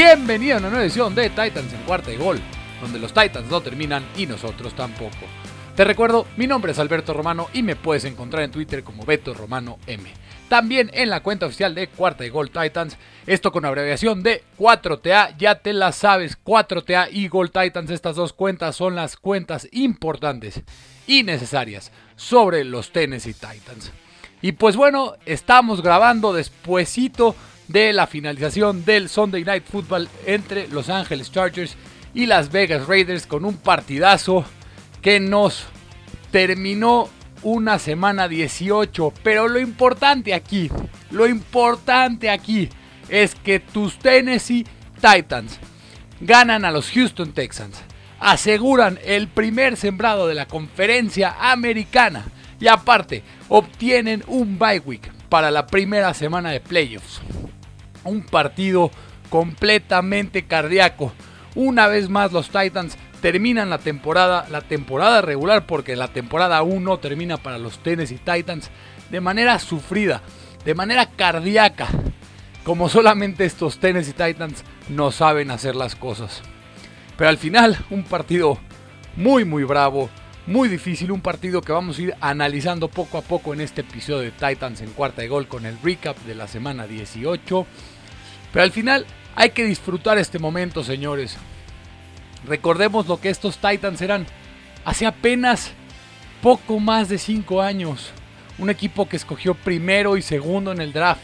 Bienvenido a una nueva edición de Titans en cuarta y gol, donde los Titans no terminan y nosotros tampoco. Te recuerdo, mi nombre es Alberto Romano y me puedes encontrar en Twitter como Beto Romano M. También en la cuenta oficial de Cuarta y Gol Titans, esto con abreviación de 4TA, ya te la sabes, 4TA y Gol Titans, estas dos cuentas son las cuentas importantes y necesarias sobre los Tennessee Titans. Y pues bueno, estamos grabando despuesito de la finalización del Sunday Night Football entre Los Angeles Chargers y Las Vegas Raiders con un partidazo que nos terminó una semana 18. Pero lo importante aquí, lo importante aquí es que tus Tennessee Titans ganan a los Houston Texans, aseguran el primer sembrado de la conferencia americana y aparte obtienen un bye week para la primera semana de playoffs. Un partido completamente cardíaco. Una vez más los Titans terminan la temporada, la temporada regular porque la temporada 1 termina para los Tennessee Titans de manera sufrida, de manera cardíaca, como solamente estos Tennessee Titans no saben hacer las cosas. Pero al final un partido muy muy bravo, muy difícil, un partido que vamos a ir analizando poco a poco en este episodio de Titans en cuarta de gol con el recap de la semana 18. Pero al final hay que disfrutar este momento, señores. Recordemos lo que estos Titans eran hace apenas poco más de 5 años. Un equipo que escogió primero y segundo en el draft.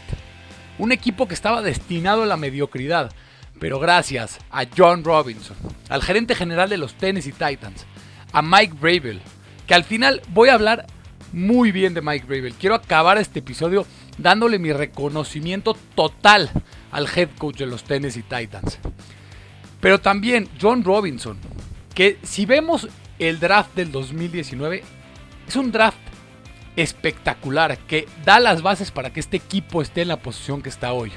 Un equipo que estaba destinado a la mediocridad. Pero gracias a John Robinson, al gerente general de los Tennessee Titans, a Mike Bravel, que al final voy a hablar muy bien de Mike Bravel. Quiero acabar este episodio dándole mi reconocimiento total al head coach de los Tennessee Titans. Pero también John Robinson, que si vemos el draft del 2019, es un draft espectacular que da las bases para que este equipo esté en la posición que está hoy.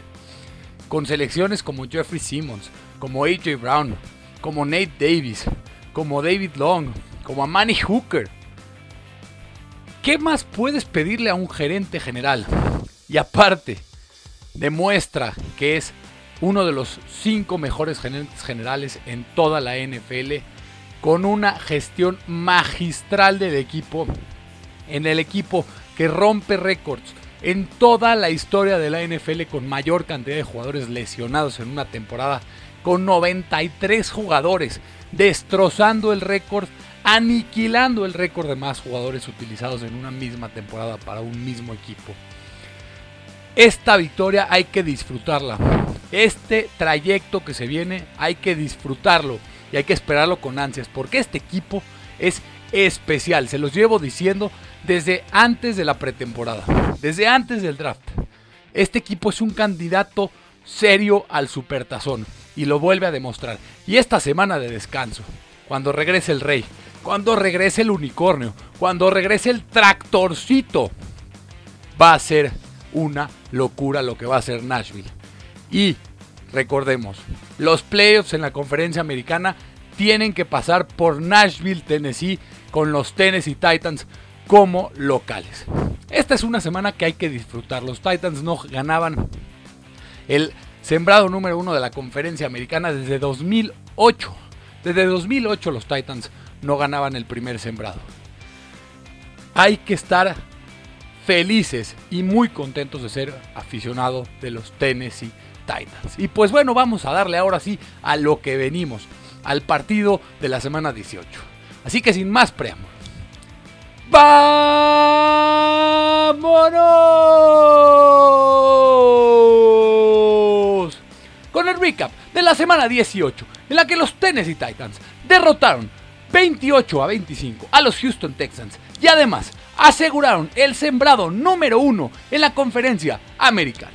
Con selecciones como Jeffrey Simmons, como AJ Brown, como Nate Davis, como David Long, como a Manny Hooker. ¿Qué más puedes pedirle a un gerente general? Y aparte, demuestra que es uno de los cinco mejores gerentes generales en toda la NFL, con una gestión magistral del equipo, en el equipo que rompe récords en toda la historia de la NFL con mayor cantidad de jugadores lesionados en una temporada, con 93 jugadores, destrozando el récord aniquilando el récord de más jugadores utilizados en una misma temporada para un mismo equipo. Esta victoria hay que disfrutarla. Este trayecto que se viene hay que disfrutarlo y hay que esperarlo con ansias porque este equipo es especial. Se los llevo diciendo desde antes de la pretemporada, desde antes del draft. Este equipo es un candidato serio al supertazón y lo vuelve a demostrar. Y esta semana de descanso, cuando regrese el rey, cuando regrese el unicornio, cuando regrese el tractorcito, va a ser una locura lo que va a ser Nashville. Y recordemos, los playoffs en la conferencia americana tienen que pasar por Nashville, Tennessee, con los Tennessee Titans como locales. Esta es una semana que hay que disfrutar. Los Titans no ganaban el sembrado número uno de la conferencia americana desde 2008. Desde 2008 los Titans no ganaban el primer sembrado. Hay que estar felices y muy contentos de ser aficionado de los Tennessee Titans. Y pues bueno, vamos a darle ahora sí a lo que venimos, al partido de la semana 18. Así que sin más preámbulos. ¡Vámonos! Con el recap de la semana 18, en la que los Tennessee Titans derrotaron 28 a 25 a los Houston Texans y además aseguraron el sembrado número uno en la conferencia americana.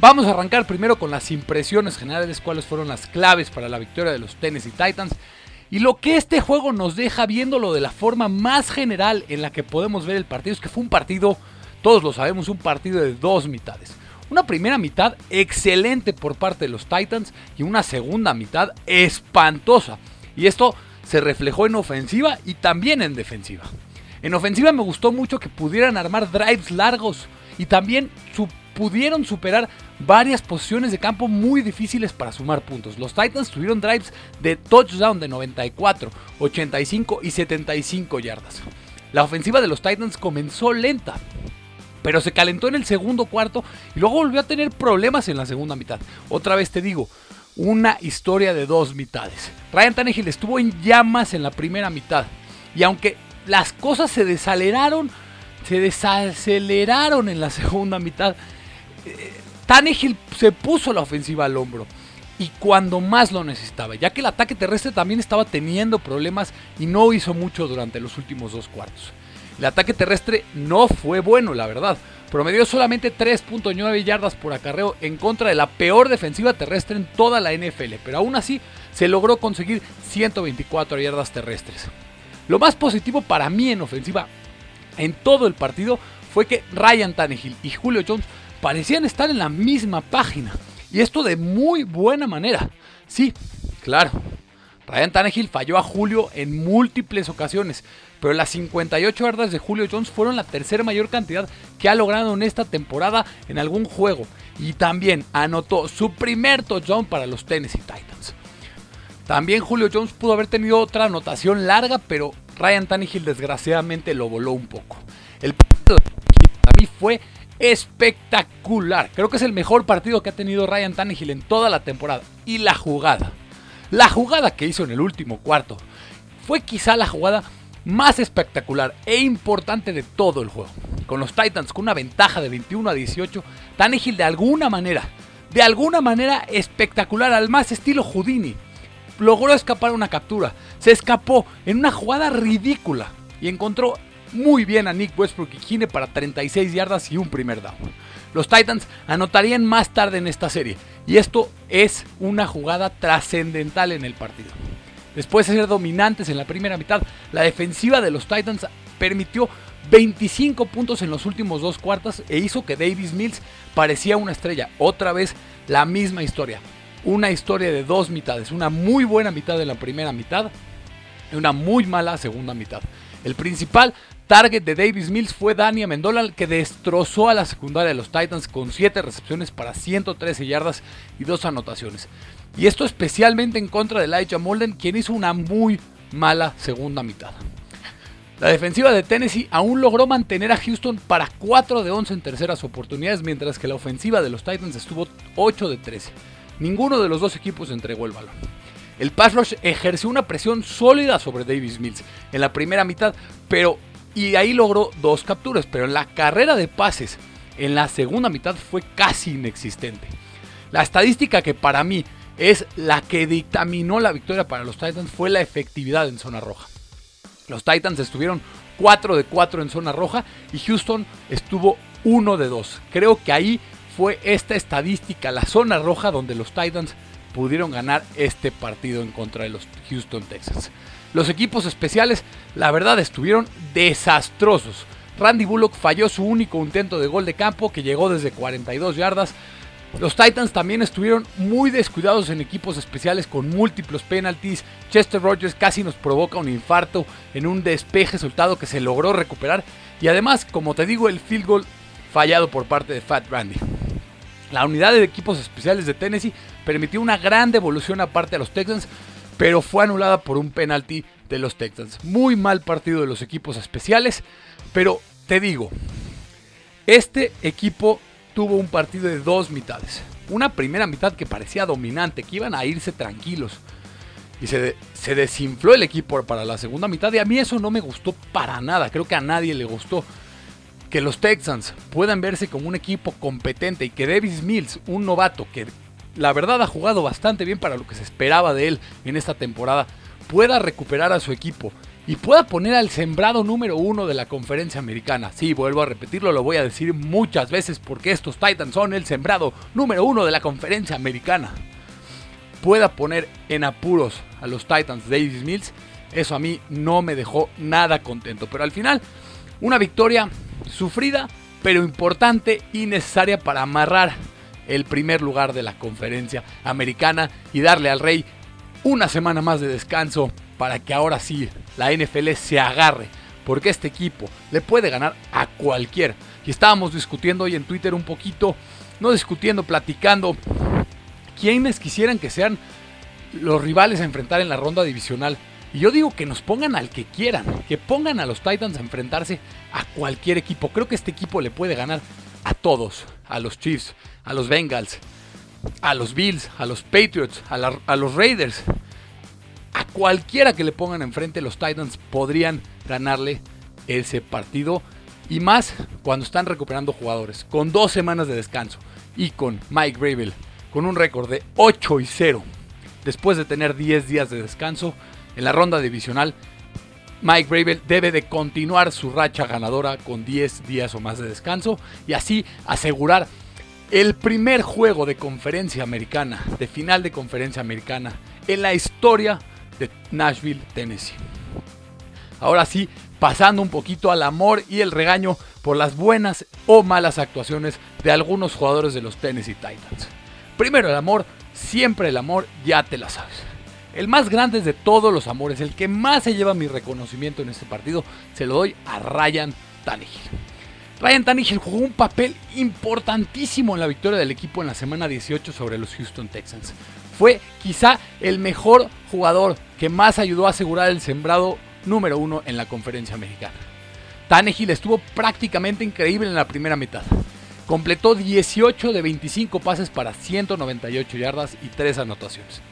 Vamos a arrancar primero con las impresiones generales, cuáles fueron las claves para la victoria de los Tennessee Titans y lo que este juego nos deja viéndolo de la forma más general en la que podemos ver el partido es que fue un partido, todos lo sabemos, un partido de dos mitades. Una primera mitad excelente por parte de los Titans y una segunda mitad espantosa. Y esto se reflejó en ofensiva y también en defensiva. En ofensiva me gustó mucho que pudieran armar drives largos y también pudieron superar varias posiciones de campo muy difíciles para sumar puntos. Los Titans tuvieron drives de touchdown de 94, 85 y 75 yardas. La ofensiva de los Titans comenzó lenta, pero se calentó en el segundo cuarto y luego volvió a tener problemas en la segunda mitad. Otra vez te digo, una historia de dos mitades. Ryan Tannehill estuvo en llamas en la primera mitad y aunque las cosas se desaceleraron, se desaceleraron en la segunda mitad, eh, se puso la ofensiva al hombro y cuando más lo necesitaba, ya que el ataque terrestre también estaba teniendo problemas y no hizo mucho durante los últimos dos cuartos. El ataque terrestre no fue bueno, la verdad. Promedió solamente 3.9 yardas por acarreo en contra de la peor defensiva terrestre en toda la NFL, pero aún así se logró conseguir 124 yardas terrestres. Lo más positivo para mí en ofensiva en todo el partido fue que Ryan Tannehill y Julio Jones parecían estar en la misma página. Y esto de muy buena manera. Sí, claro. Ryan Tannehill falló a Julio en múltiples ocasiones, pero las 58 yardas de Julio Jones fueron la tercera mayor cantidad que ha logrado en esta temporada en algún juego. Y también anotó su primer touchdown para los Tennessee Titans. También Julio Jones pudo haber tenido otra anotación larga, pero Ryan Tannehill desgraciadamente lo voló un poco. El partido de mí fue espectacular. Creo que es el mejor partido que ha tenido Ryan Tannehill en toda la temporada. Y la jugada. La jugada que hizo en el último cuarto fue quizá la jugada más espectacular e importante de todo el juego. Con los Titans con una ventaja de 21 a 18, Tannehill de alguna manera, de alguna manera espectacular al más estilo Houdini, logró escapar una captura. Se escapó en una jugada ridícula y encontró muy bien a Nick Westbrook y Kine para 36 yardas y un primer down. Los Titans anotarían más tarde en esta serie y esto es una jugada trascendental en el partido. Después de ser dominantes en la primera mitad, la defensiva de los Titans permitió 25 puntos en los últimos dos cuartos e hizo que Davis Mills parecía una estrella. Otra vez la misma historia. Una historia de dos mitades. Una muy buena mitad en la primera mitad y una muy mala segunda mitad. El principal target de Davis Mills fue Dani Amendola, que destrozó a la secundaria de los Titans con 7 recepciones para 113 yardas y 2 anotaciones. Y esto especialmente en contra de Elijah Molden, quien hizo una muy mala segunda mitad. La defensiva de Tennessee aún logró mantener a Houston para 4 de 11 en terceras oportunidades, mientras que la ofensiva de los Titans estuvo 8 de 13. Ninguno de los dos equipos entregó el balón. El pass rush ejerció una presión sólida sobre Davis Mills en la primera mitad, pero y ahí logró dos capturas, pero en la carrera de pases en la segunda mitad fue casi inexistente. La estadística que para mí es la que dictaminó la victoria para los Titans fue la efectividad en zona roja. Los Titans estuvieron 4 de 4 en zona roja y Houston estuvo 1 de 2. Creo que ahí fue esta estadística, la zona roja, donde los Titans pudieron ganar este partido en contra de los Houston Texans. Los equipos especiales, la verdad, estuvieron desastrosos. Randy Bullock falló su único intento de gol de campo que llegó desde 42 yardas. Los Titans también estuvieron muy descuidados en equipos especiales con múltiples penalties. Chester Rogers casi nos provoca un infarto en un despeje soltado que se logró recuperar. Y además, como te digo, el field goal fallado por parte de Fat Randy. La unidad de equipos especiales de Tennessee permitió una gran devolución aparte a los Texans, pero fue anulada por un penalti de los Texans. Muy mal partido de los equipos especiales, pero te digo, este equipo tuvo un partido de dos mitades. Una primera mitad que parecía dominante, que iban a irse tranquilos. Y se, desinfló el equipo para la segunda mitad y a mí eso no me gustó para nada. Creo que a nadie le gustó. Que los Texans puedan verse como un equipo competente y que Davis Mills, un novato que la verdad ha jugado bastante bien para lo que se esperaba de él en esta temporada, pueda recuperar a su equipo y pueda poner al sembrado número uno de la conferencia americana. Sí, vuelvo a repetirlo, lo voy a decir muchas veces porque estos Titans son el sembrado número uno de la conferencia americana. Pueda poner en apuros a los Titans Davis Mills, eso a mí no me dejó nada contento. Pero al final, una victoria sufrida, pero importante y necesaria para amarrar el primer lugar de la conferencia americana y darle al Rey una semana más de descanso para que ahora sí la NFL se agarre, porque este equipo le puede ganar a cualquier y estábamos discutiendo hoy en Twitter un poquito, no discutiendo, platicando, quiénes quisieran que sean los rivales a enfrentar en la ronda divisional. Y yo digo que nos pongan al que quieran, que pongan a los Titans a enfrentarse a cualquier equipo. Creo que este equipo le puede ganar a todos, a los Chiefs, a los Bengals, a los Bills, a los Patriots, a, los Raiders. Cualquiera que le pongan enfrente, los Titans podrían ganarle ese partido. Y más cuando están recuperando jugadores, con dos semanas de descanso y con Mike Gravel, con un récord de 8 y 0 después de tener 10 días de descanso en la ronda divisional, Mike Bravel debe de continuar su racha ganadora con 10 días o más de descanso y así asegurar el primer juego de conferencia americana, de final de conferencia americana en la historia de Nashville, Tennessee. Ahora sí, pasando un poquito al amor y el regaño por las buenas o malas actuaciones de algunos jugadores de los Tennessee Titans. Primero el amor, siempre el amor, ya te la sabes. El más grande de todos los amores, el que más se lleva mi reconocimiento en este partido, se lo doy a Ryan Tannehill. Ryan Tannehill jugó un papel importantísimo en la victoria del equipo en la semana 18 sobre los Houston Texans. Fue quizá el mejor jugador que más ayudó a asegurar el sembrado número uno en la conferencia americana. Tannehill estuvo prácticamente increíble en la primera mitad. Completó 18 de 25 pases para 198 yardas y 3 anotaciones.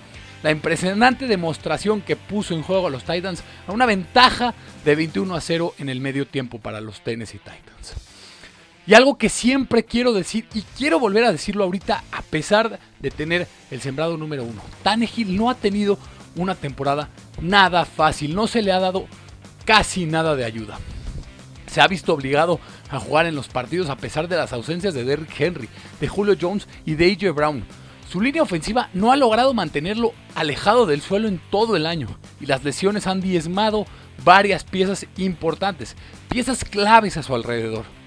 La impresionante demostración que puso en juego a los Titans a una ventaja de 21 a 0 en el medio tiempo para los Tennessee Titans. Y algo que siempre quiero decir y quiero volver a decirlo ahorita a pesar de tener el sembrado número uno. Tannehill no ha tenido una temporada nada fácil, no se le ha dado casi nada de ayuda se ha visto obligado a jugar en los partidos a pesar de las ausencias de Derrick Henry, de Julio Jones y de AJ Brown. Su línea ofensiva no ha logrado mantenerlo alejado del suelo en todo el año y las lesiones han diezmado varias piezas importantes, piezas claves a su alrededor.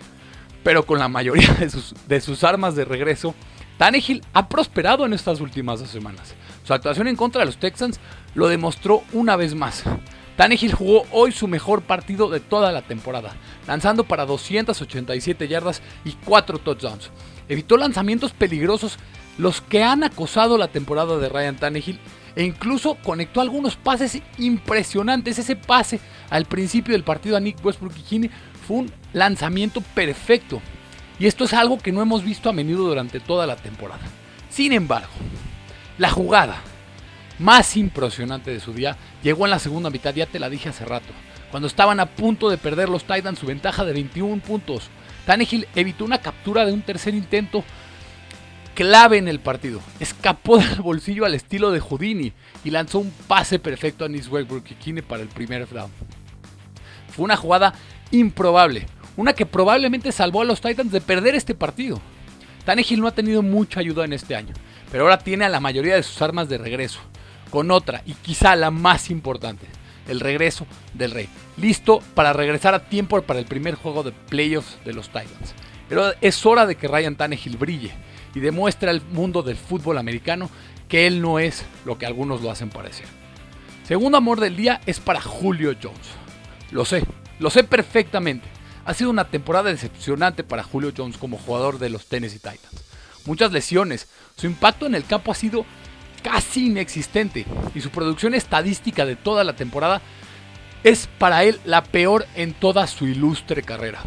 Pero con la mayoría de sus, de sus armas de regreso, Tannehill ha prosperado en estas últimas dos semanas. Su actuación en contra de los Texans lo demostró una vez más. Tannehill jugó hoy su mejor partido de toda la temporada, lanzando para 287 yardas y 4 touchdowns. Evitó lanzamientos peligrosos, los que han acosado la temporada de Ryan Tannehill, e incluso conectó algunos pases impresionantes. Ese pase al principio del partido a Nick Westbrook y fue un lanzamiento perfecto. Y esto es algo que no hemos visto a menudo durante toda la temporada. Sin embargo, la jugada más impresionante de su día llegó en la segunda mitad, ya te la dije hace rato, cuando estaban a punto de perder los Titans su ventaja de 21 puntos. Tannehill evitó una captura de un tercer intento clave en el partido. Escapó del bolsillo al estilo de Houdini y lanzó un pase perfecto a Kine para el primer down. Fue una jugada improbable, una que probablemente salvó a los Titans de perder este partido. Tannehill no ha tenido mucha ayuda en este año, pero ahora tiene a la mayoría de sus armas de regreso con otra y quizá la más importante, el regreso del Rey. Listo para regresar a tiempo para el primer juego de playoffs de los Titans. Pero es hora de que Ryan Tannehill brille y demuestre al mundo del fútbol americano que él no es lo que algunos lo hacen parecer. Segundo amor del día es para Julio Jones. Lo sé, lo sé perfectamente. Ha sido una temporada decepcionante para Julio Jones como jugador de los Tennessee Titans. Muchas lesiones, su impacto en el campo ha sido casi inexistente y su producción estadística de toda la temporada es para él la peor en toda su ilustre carrera.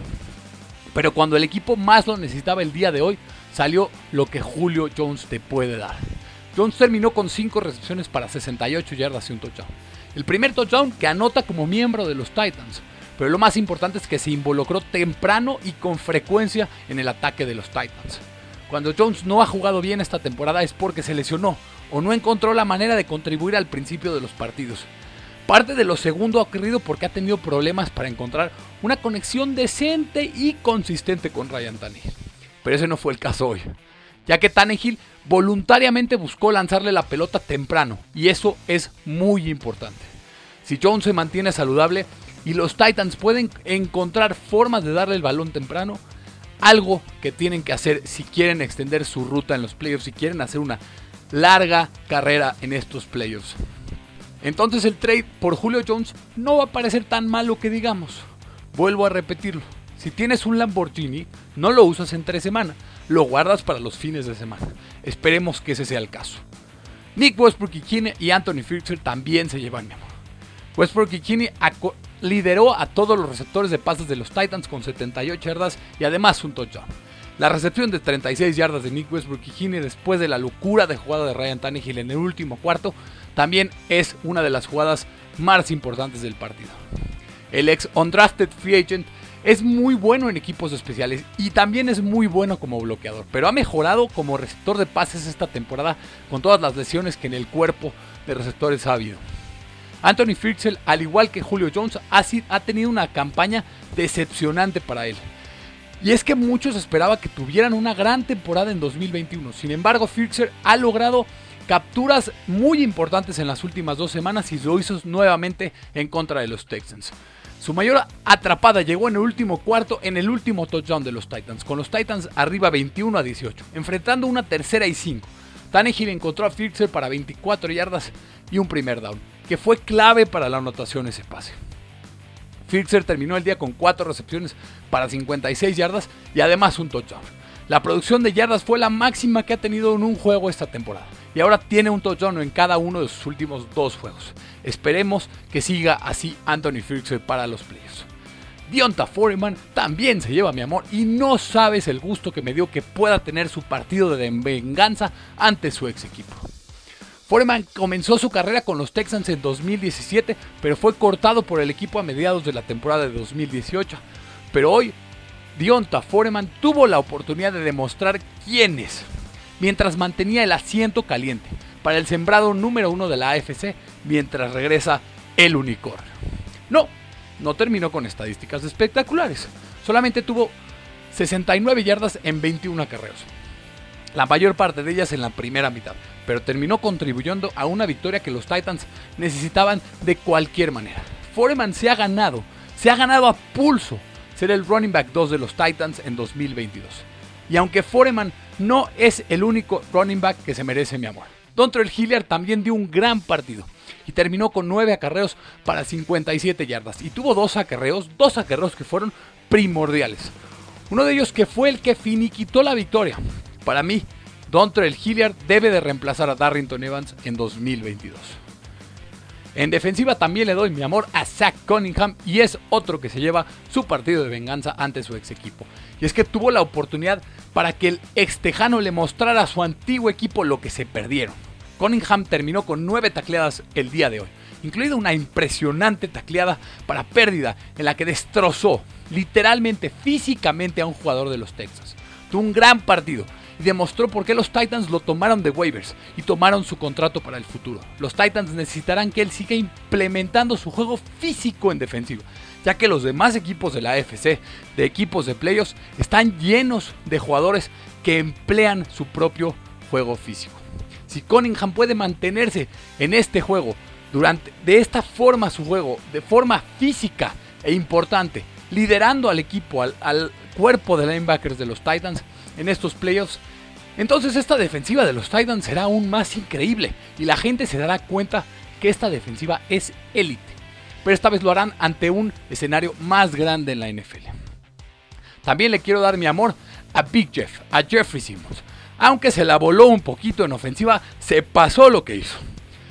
Pero cuando el equipo más lo necesitaba el día de hoy, salió lo que Julio Jones te puede dar. Jones terminó con 5 recepciones para 68 yardas y un touchdown. El primer touchdown que anota como miembro de los Titans. Pero lo más importante es que se involucró temprano y con frecuencia en el ataque de los Titans. Cuando Jones no ha jugado bien esta temporada es porque se lesionó o no encontró la manera de contribuir al principio de los partidos. Parte de lo segundo ha ocurrido porque ha tenido problemas para encontrar una conexión decente y consistente con Ryan Tannehill. Pero ese no fue el caso hoy, ya que Tannehill voluntariamente buscó lanzarle la pelota temprano y eso es muy importante. Si Jones se mantiene saludable y los Titans pueden encontrar formas de darle el balón temprano, algo que tienen que hacer si quieren extender su ruta en los playoffs, si quieren hacer una larga carrera en estos playoffs. Entonces el trade por Julio Jones no va a parecer tan malo que digamos. Vuelvo a repetirlo. Si tienes un Lamborghini, no lo usas entre semana, lo guardas para los fines de semana. Esperemos que ese sea el caso. Nick Westbrook y Anthony Firkser también se llevan mi amor. Westbrook y lideró a todos los receptores de pases de los Titans con 78 yardas y además un touchdown. La recepción de 36 yardas de Nick Westbrook y después de la locura de jugada de Ryan Tannehill en el último cuarto también es una de las jugadas más importantes del partido. El ex undrafted free agent es muy bueno en equipos especiales y también es muy bueno como bloqueador, pero ha mejorado como receptor de pases esta temporada con todas las lesiones que en el cuerpo de receptores ha habido. Anthony Firksel, al igual que Julio Jones, ha, tenido una campaña decepcionante para él. Y es que muchos esperaban que tuvieran una gran temporada en 2021. Sin embargo, Firksel ha logrado capturas muy importantes en las últimas dos semanas y lo hizo nuevamente en contra de los Texans. Su mayor atrapada llegó en el último cuarto en el último touchdown de los Titans, con los Titans arriba 21 a 18, enfrentando una tercera y 5. Tannehill encontró a Firkser para 24 yardas y un primer down, que fue clave para la anotación ese pase. Firkser terminó el día con 4 recepciones para 56 yardas y además un touchdown. La producción de yardas fue la máxima que ha tenido en un juego esta temporada y ahora tiene un touchdown en cada uno de sus últimos dos juegos. Esperemos que siga así Anthony Firkser para los playoffs. Dionta Foreman también se lleva mi amor y no sabes el gusto que me dio que pueda tener su partido de venganza ante su ex equipo. Foreman comenzó su carrera con los Texans en 2017, pero fue cortado por el equipo a mediados de la temporada de 2018. Pero hoy, Dionta Foreman tuvo la oportunidad de demostrar quién es, mientras mantenía el asiento caliente para el sembrado número uno de la AFC mientras regresa el unicornio. No, no terminó con estadísticas espectaculares, solamente tuvo 69 yardas en 21 acarreos, la mayor parte de ellas en la primera mitad, pero terminó contribuyendo a una victoria que los Titans necesitaban de cualquier manera. Foreman se ha ganado, se ha ganado a pulso ser el running back 2 de los Titans en 2022. Y aunque Foreman no es el único running back que se merece mi amor. Dontrell Hilliard también dio un gran partido y terminó con 9 acarreos para 57 yardas. Y tuvo dos acarreos, dos acarreos que fueron primordiales. Uno de ellos que fue el que finiquitó la victoria. Para mí, Dontrell Hilliard debe de reemplazar a Darrington Evans en 2022. En defensiva también le doy mi amor a Zach Cunningham y es otro que se lleva su partido de venganza ante su ex equipo. Y es que tuvo la oportunidad para que el ex tejano le mostrara a su antiguo equipo lo que se perdieron. Cunningham terminó con nueve tacleadas el día de hoy, incluida una impresionante tacleada para pérdida en la que destrozó literalmente físicamente a un jugador de los Texas. Tuvo un gran partido y demostró por qué los Titans lo tomaron de waivers y tomaron su contrato para el futuro. Los Titans necesitarán que él siga implementando su juego físico en defensiva, ya que los demás equipos de la AFC, de equipos de playoffs, están llenos de jugadores que emplean su propio juego físico. Si Cunningham puede mantenerse en este juego durante de esta forma su juego, de forma física e importante, liderando al equipo, al, al cuerpo de linebackers de los Titans, en estos playoffs, entonces esta defensiva de los Titans será aún más increíble y la gente se dará cuenta que esta defensiva es élite. Pero esta vez lo harán ante un escenario más grande en la NFL. También le quiero dar mi amor a Big Jeff, a Jeffrey Simmons. Aunque se la voló un poquito en ofensiva, se pasó lo que hizo.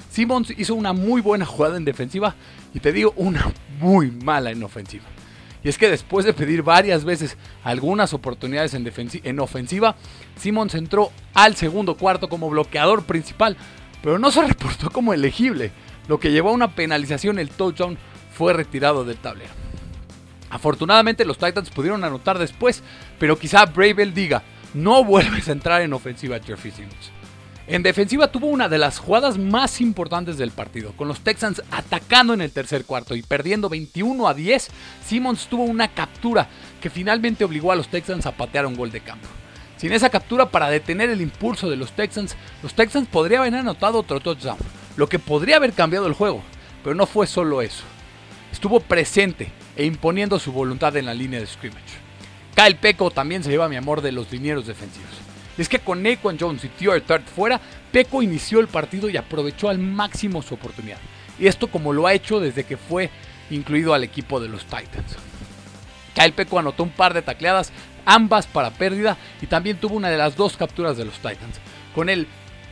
Simmons hizo una muy buena jugada en defensiva y te digo una muy mala en ofensiva. Y es que después de pedir varias veces algunas oportunidades en, en ofensiva, Simmons entró al segundo cuarto como bloqueador principal, pero no se reportó como elegible, lo que llevó a una penalización. El touchdown fue retirado del tablero. Afortunadamente los Titans pudieron anotar después, pero quizá Bravel diga, no vuelves a entrar en ofensiva Jeffrey Simmons. En defensiva tuvo una de las jugadas más importantes del partido, con los Texans atacando en el tercer cuarto y perdiendo 21 a 10. Simmons tuvo una captura que finalmente obligó a los Texans a patear un gol de campo. Sin esa captura para detener el impulso de los Texans, los Texans podrían haber anotado otro touchdown, lo que podría haber cambiado el juego, pero no fue solo eso. Estuvo presente e imponiendo su voluntad en la línea de scrimmage. Kyle Peco también se lleva mi amor de los linieros defensivos es que con Naquan Jones y Theo Tart fuera, Peco inició el partido y aprovechó al máximo su oportunidad. Y esto como lo ha hecho desde que fue incluido al equipo de los Titans. Kyle Peko anotó un par de tacleadas, ambas para pérdida, y también tuvo una de las dos capturas de los Titans. Con él,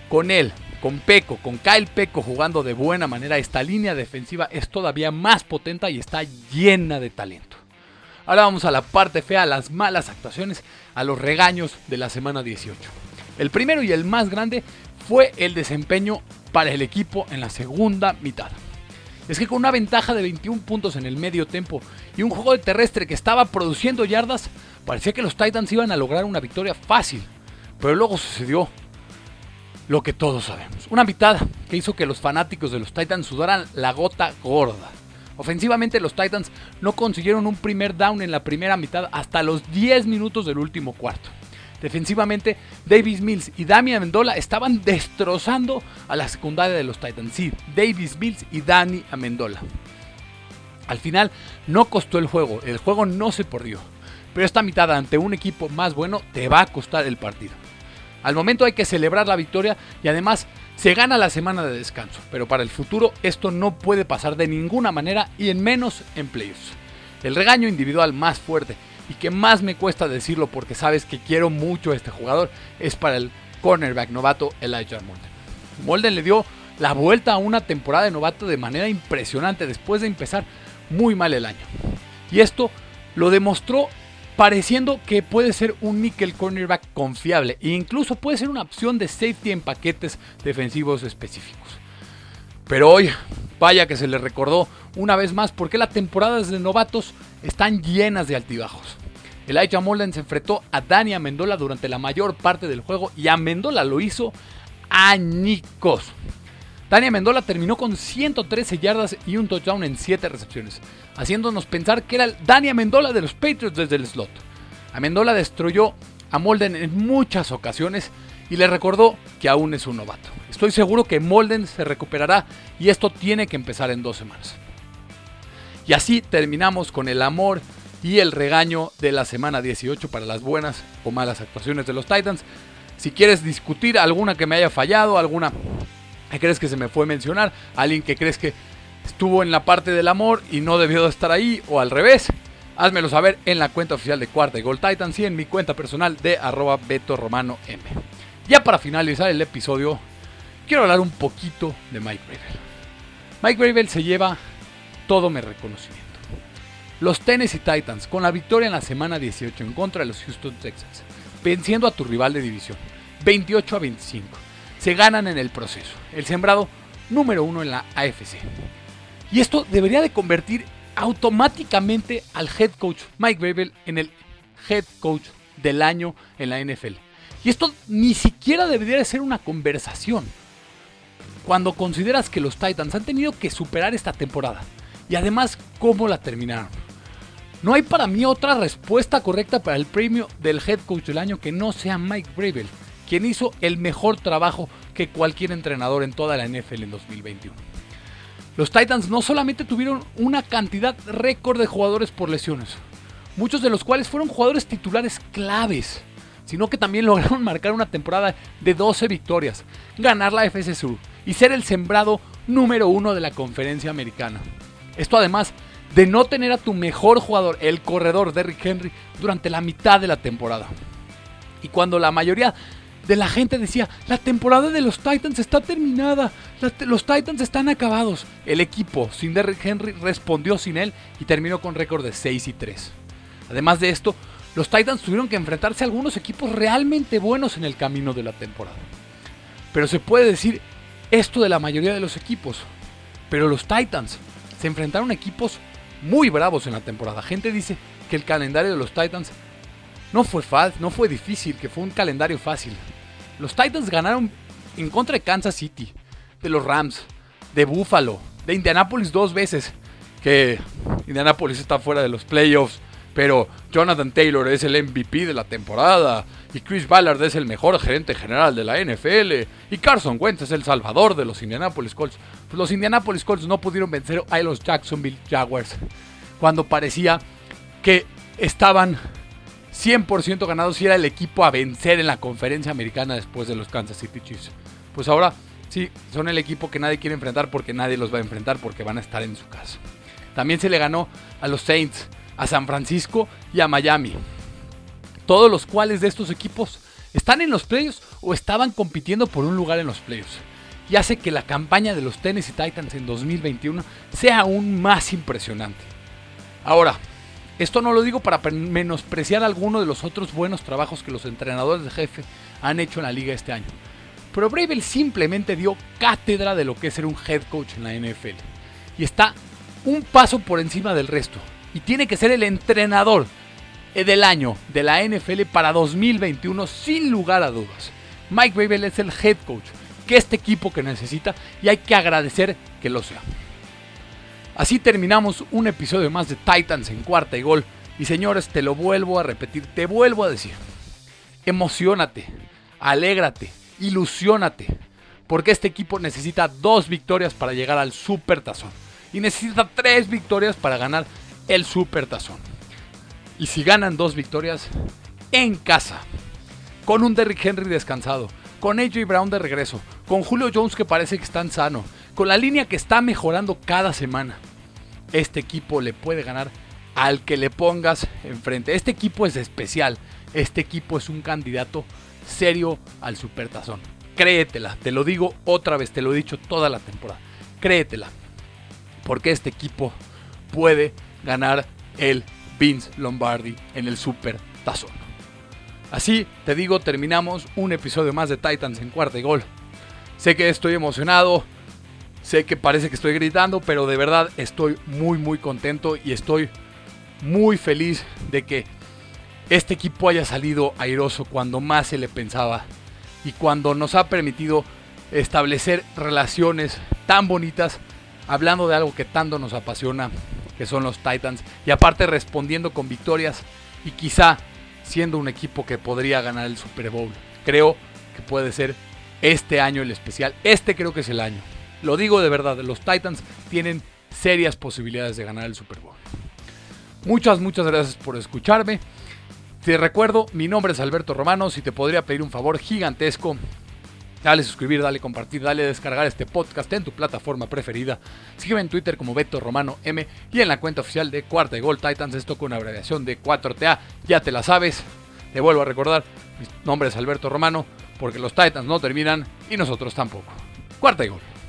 con él, con Peco, con Kyle Peco jugando de buena manera, esta línea defensiva es todavía más potente y está llena de talento. Ahora vamos a la parte fea, a las malas actuaciones, a los regaños de la semana 18. El primero y el más grande fue el desempeño para el equipo en la segunda mitad. Es que con una ventaja de 21 puntos en el medio tiempo y un juego de terrestre que estaba produciendo yardas, parecía que los Titans iban a lograr una victoria fácil. Pero luego sucedió lo que todos sabemos. Una mitad que hizo que los fanáticos de los Titans sudaran la gota gorda. Ofensivamente los Titans no consiguieron un primer down en la primera mitad hasta los 10 minutos del último cuarto. Defensivamente, Davis Mills y Damian Amendola estaban destrozando a la secundaria de los Titans. Sí, Davis Mills y Danny Amendola. Al final no costó el juego, el juego no se perdió. Pero esta mitad ante un equipo más bueno te va a costar el partido. Al momento hay que celebrar la victoria y además se gana la semana de descanso. Pero para el futuro esto no puede pasar de ninguna manera y en menos en playoffs. El regaño individual más fuerte y que más me cuesta decirlo porque sabes que quiero mucho a este jugador es para el cornerback novato Elijah Molden. Molden le dio la vuelta a una temporada de novato de manera impresionante después de empezar muy mal el año. Y esto lo demostró pareciendo que puede ser un nickel cornerback confiable e incluso puede ser una opción de safety en paquetes defensivos específicos. Pero hoy, vaya que se le recordó una vez más porque las temporadas de novatos están llenas de altibajos. Elijah Molden se enfrentó a Dani Amendola durante la mayor parte del juego y Amendola lo hizo añicos. Dani Amendola terminó con 113 yardas y un touchdown en 7 recepciones, haciéndonos pensar que era el Dani Amendola de los Patriots desde el slot. Amendola destruyó a Molden en muchas ocasiones y le recordó que aún es un novato. Estoy seguro que Molden se recuperará y esto tiene que empezar en dos semanas. Y así terminamos con el amor y el regaño de la semana 18 para las buenas o malas actuaciones de los Titans. Si quieres discutir alguna que me haya fallado, alguna que crees que se me fue mencionar, alguien que crees que estuvo en la parte del amor y no debió de estar ahí, o al revés, házmelo saber en la cuenta oficial de Cuarta y Gold Titans y en mi cuenta personal de arroba Beto Romano M. Ya para finalizar el episodio, quiero hablar un poquito de Mike Gravel. Mike Gravel se lleva todo mi reconocimiento. Los Tennessee Titans, con la victoria en la semana 18 en contra de los Houston Texans, venciendo a tu rival de división, 28 a 25, se ganan en el proceso. El sembrado número uno en la AFC. Y esto debería de convertir automáticamente al head coach Mike Gravel en el head coach del año en la NFL. Y esto ni siquiera debería de ser una conversación. Cuando consideras que los Titans han tenido que superar esta temporada y además cómo la terminaron. No hay para mí otra respuesta correcta para el premio del head coach del año que no sea Mike Bravel, quien hizo el mejor trabajo que cualquier entrenador en toda la NFL en 2021. Los Titans no solamente tuvieron una cantidad récord de jugadores por lesiones, muchos de los cuales fueron jugadores titulares claves, sino que también lograron marcar una temporada de 12 victorias, ganar la FC Sur y ser el sembrado número uno de la conferencia americana. Esto además de no tener a tu mejor jugador, el corredor Derrick Henry, durante la mitad de la temporada. Y cuando la mayoría de la gente decía, la temporada de los Titans está terminada, los Titans están acabados, el equipo sin Derrick Henry respondió sin él y terminó con récord de 6 y 3. Además de esto, los Titans tuvieron que enfrentarse a algunos equipos realmente buenos en el camino de la temporada. Pero se puede decir esto de la mayoría de los equipos. Pero los Titans se enfrentaron a equipos muy bravos en la temporada. Gente dice que el calendario de los Titans no fue fácil, no fue difícil, que fue un calendario fácil. Los Titans ganaron en contra de Kansas City, de los Rams, de Buffalo, de Indianapolis dos veces, que Indianapolis está fuera de los playoffs, pero Jonathan Taylor es el MVP de la temporada y Chris Ballard es el mejor gerente general de la NFL y Carson Wentz es el salvador de los Indianapolis Colts. Pues los Indianapolis Colts no pudieron vencer a los Jacksonville Jaguars cuando parecía que estaban 100% ganados y era el equipo a vencer en la conferencia americana después de los Kansas City Chiefs. Pues ahora sí, son el equipo que nadie quiere enfrentar porque nadie los va a enfrentar porque van a estar en su casa. También se le ganó a los Saints a San Francisco y a Miami. Todos los cuales de estos equipos están en los playoffs o estaban compitiendo por un lugar en los playoffs. Y hace que la campaña de los Tennessee Titans en 2021 sea aún más impresionante. Ahora, esto no lo digo para menospreciar alguno de los otros buenos trabajos que los entrenadores de jefe han hecho en la liga este año. Pero Bravel simplemente dio cátedra de lo que es ser un head coach en la NFL. Y está un paso por encima del resto. Y tiene que ser el entrenador del año de la NFL para 2021 sin lugar a dudas. Mike Bravel es el head coach que este equipo que necesita y hay que agradecer que lo sea. Así terminamos un episodio más de Titans en cuarta y gol. Y señores, te lo vuelvo a repetir, te vuelvo a decir. Emocionate, alégrate, ilusionate. Porque este equipo necesita dos victorias para llegar al Super Tazón. Y necesita tres victorias para ganar el Super Tazón. Y si ganan dos victorias en casa, con un Derrick Henry descansado, con AJ Brown de regreso, con Julio Jones que parece que está sano, con la línea que está mejorando cada semana, este equipo le puede ganar al que le pongas enfrente. Este equipo es especial. Este equipo es un candidato serio al supertazón. Créetela, te lo digo otra vez, te lo he dicho toda la temporada. Créetela. Porque este equipo puede ganar el Vince Lombardi en el supertazón. Así, te digo, terminamos un episodio más de Titans en cuarta y gol. Sé que estoy emocionado, sé que parece que estoy gritando, pero de verdad estoy muy muy contento y estoy muy feliz de que este equipo haya salido airoso cuando más se le pensaba y cuando nos ha permitido establecer relaciones tan bonitas hablando de algo que tanto nos apasiona, que son los Titans, y aparte respondiendo con victorias y quizá siendo un equipo que podría ganar el Super Bowl. Creo que puede ser este año el especial. Este creo que es el año. Lo digo de verdad, los Titans tienen serias posibilidades de ganar el Super Bowl. Muchas, muchas gracias por escucharme. Te recuerdo, mi nombre es Alberto Romano. Si te podría pedir un favor gigantesco, dale suscribir, dale compartir, dale descargar este podcast en tu plataforma preferida. Sígueme en Twitter como Beto Romano M y en la cuenta oficial de Cuarta y Gol Titans. Esto con una abreviación de 4TA. Ya te la sabes. Te vuelvo a recordar, mi nombre es Alberto Romano porque los Titans no terminan y nosotros tampoco. Cuarta y Gol.